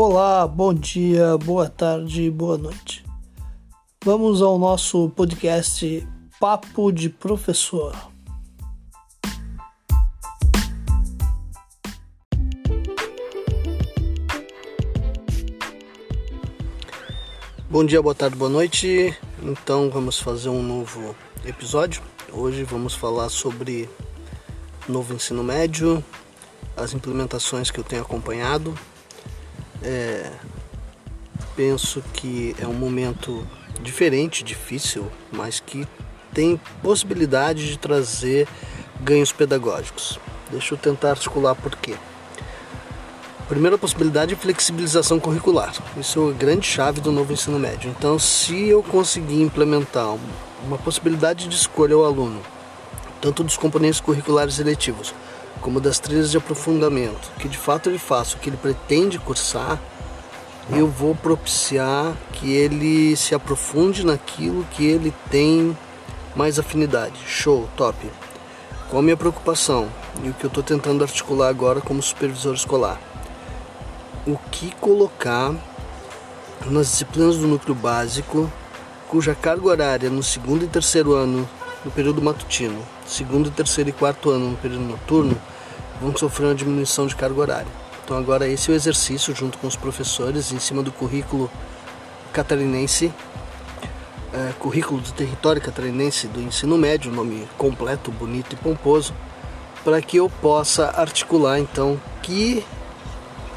Olá, bom dia, boa tarde, boa noite. Vamos ao nosso podcast Papo de Professor. Bom dia, boa tarde, boa noite. Então vamos fazer um novo episódio. Hoje vamos falar sobre novo ensino médio, as implementações que eu tenho acompanhado. É, penso que é um momento diferente, difícil, mas que tem possibilidade de trazer ganhos pedagógicos. Deixa eu tentar articular por quê. Primeira possibilidade é flexibilização curricular. Isso é a grande chave do novo ensino médio. Então, se eu conseguir implementar uma possibilidade de escolha ao aluno, tanto dos componentes curriculares eletivos, como das trilhas de aprofundamento, que de fato ele faça o que ele pretende cursar, eu vou propiciar que ele se aprofunde naquilo que ele tem mais afinidade. Show, top. Qual a minha preocupação e o que eu estou tentando articular agora como supervisor escolar? o que colocar nas disciplinas do núcleo básico, cuja carga horária no segundo e terceiro ano, no período matutino, segundo, terceiro e quarto ano, no período noturno, vão sofrer uma diminuição de carga horária. Então, agora, esse é o exercício, junto com os professores, em cima do currículo catarinense, é, currículo do território catarinense do ensino médio, nome completo, bonito e pomposo, para que eu possa articular então que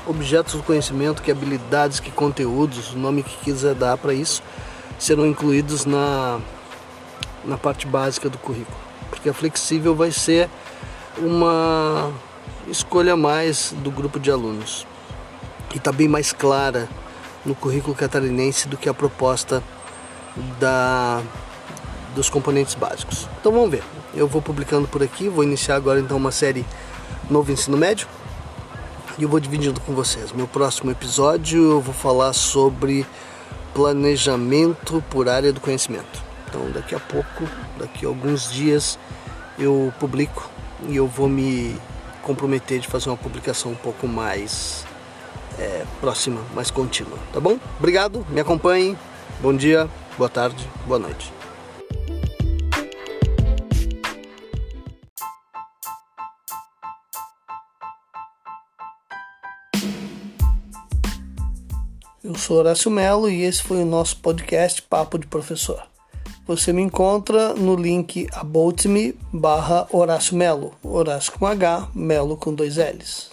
objetos do conhecimento, que habilidades, que conteúdos, o nome que quiser dar para isso, serão incluídos na, na parte básica do currículo. Porque a flexível vai ser uma escolha mais do grupo de alunos. E está bem mais clara no currículo catarinense do que a proposta da, dos componentes básicos. Então vamos ver. Eu vou publicando por aqui, vou iniciar agora então uma série Novo Ensino Médio e eu vou dividindo com vocês. Meu próximo episódio eu vou falar sobre planejamento por área do conhecimento. Então daqui a pouco, daqui a alguns dias, eu publico e eu vou me comprometer de fazer uma publicação um pouco mais é, próxima, mais contínua, tá bom? Obrigado, me acompanhem. Bom dia, boa tarde, boa noite. Eu sou Horácio Melo e esse foi o nosso podcast Papo de Professor. Você me encontra no link aboutme barra Horácio Melo, Horácio com H, Melo com dois L's.